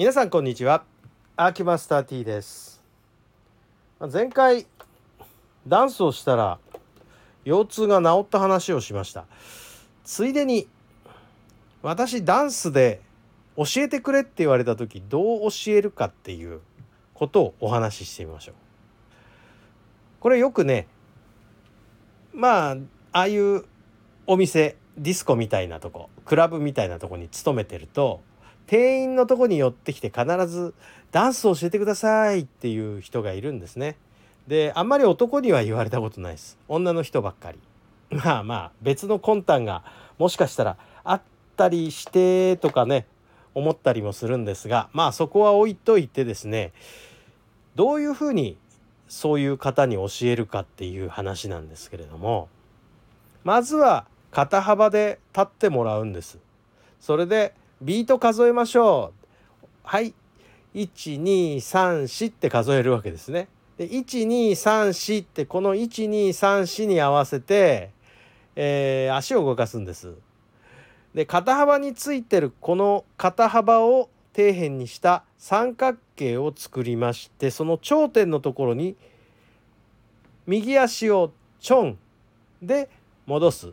皆さんこんにちは。アーキマスター T です。前回ダンスをしたら腰痛が治った話をしました。ついでに私ダンスで教えてくれって言われた時どう教えるかっていうことをお話ししてみましょう。これよくねまあああいうお店ディスコみたいなとこクラブみたいなとこに勤めてると店員のとこに寄ってきて必ずダンスを教えてくださいっていう人がいるんですね。であんまり男には言われたことないです女の人ばっかり。まあまあ別の魂胆がもしかしたらあったりしてとかね思ったりもするんですがまあそこは置いといてですねどういうふうにそういう方に教えるかっていう話なんですけれどもまずは肩幅で立ってもらうんですそれでビート数えましょう。はい。1234って数えるわけですね。で1234ってこの1234に合わせて、えー、足を動かすんです。で肩幅についてるこの肩幅を底辺にした三角形を作りましてその頂点のところに右足をチョンで戻す。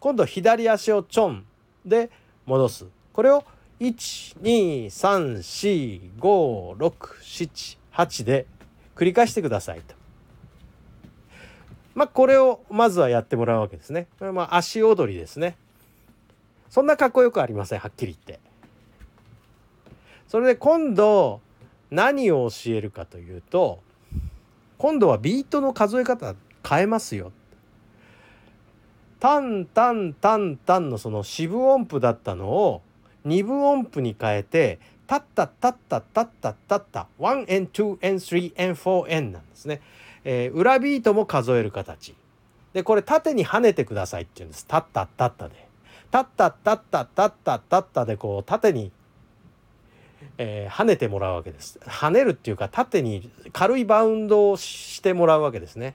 今度左足をチョンで戻す。これを1234567で繰り返してくださいと。まあこれをまずはやってもらうわけですね。これまあ足踊りですね。そんなかっこよくありませんはっきり言って。それで今度何を教えるかというと今度はビートの数え方変えますよタンタンタンタンのその四分音符だったのを二分音符に変えてタッタッタッタッタッタッタッタ 1N2N3N4N なんですね、えー、裏ビートも数える形。でこれ縦に跳ねてくださいっていうんです。タッタッタッタで。タッタッタッタッタッタッタッタでこう縦にえー、跳ねてもらうわけです。跳ねるっていうか縦に軽いバウンドをしてもらうわけですね。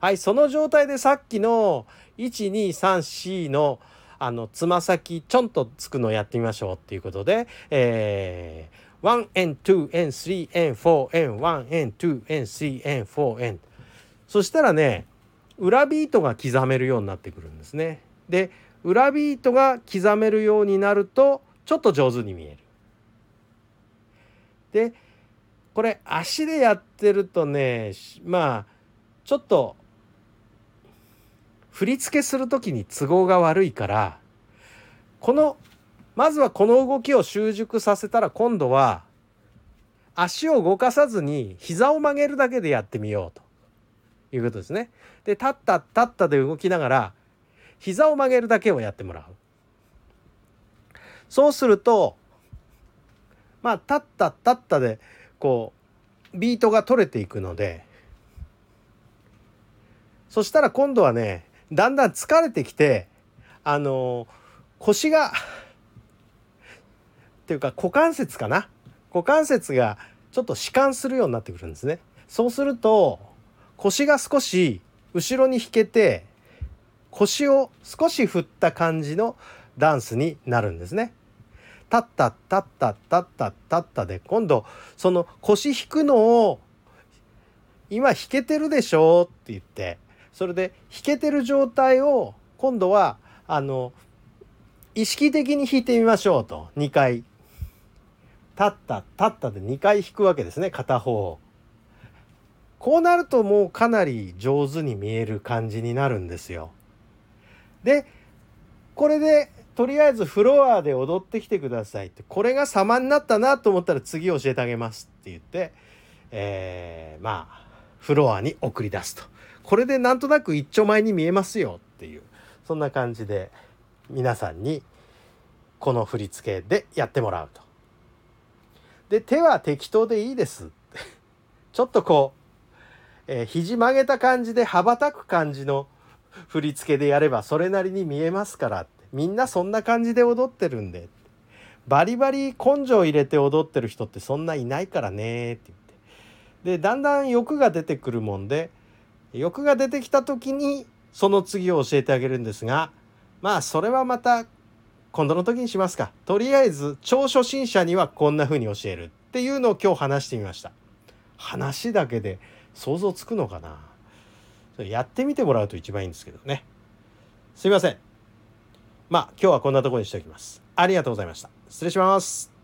はいその状態でさっきの 123C のあのつま先ちょんとつくのをやってみましょうっていうことで、えー、1N2N3N4N1N2N3N4N そしたらね裏ビートが刻めるようになってくるんですね。で裏ビートが刻めるようになるとちょっと上手に見える。でこれ足でやってるとねまあちょっと振り付けする時に都合が悪いからこのまずはこの動きを習熟させたら今度は足を動かさずに膝を曲げるだけでやってみようということですね。で立った立ったで動きながら膝を曲げるだけをやってもらう。そうするとまあ立った立ったでこうビートが取れていくのでそしたら今度はねだんだん疲れてきてあの腰がっていうか股関節かな？股関節がちょっと弛緩するようになってくるんですね。そうすると腰が少し後ろに引けて腰を少し振った感じのダンスになるんですね。タッタッタッタッタッタッタッタで今度その腰引くのを今引けてるでしょって言ってそれで引けてる状態を今度はあの意識的に弾いてみましょうと2回タッタタッタで2回弾くわけですね片方。こうなるともうかなり上手に見える感じになるんですよ。でこれでとりあえずフロアで踊ってきてくださいってこれが様になったなと思ったら次教えてあげますって言って、えー、まあフロアに送り出すとこれでなんとなく一丁前に見えますよっていうそんな感じで皆さんにこの振り付けでやってもらうと。で手は適当でいいです ちょっとこう、えー、肘曲げた感じで羽ばたく感じの振り付けでやればそれなりに見えますからって。みんなそんな感じで踊ってるんでバリバリ根性入れて踊ってる人ってそんないないからねって言って。でだんだん欲が出てくるもんで欲が出てきた時にその次を教えてあげるんですがまあそれはまた今度の時にしますか。とりあえず超初心者にはこんな風に教えるっていうのを今日話してみました。話だけで想像つくのかな。やってみてもらうと一番いいんですけどね。すいません。まあ今日はこんなとこにしておきます。ありがとうございました。失礼します。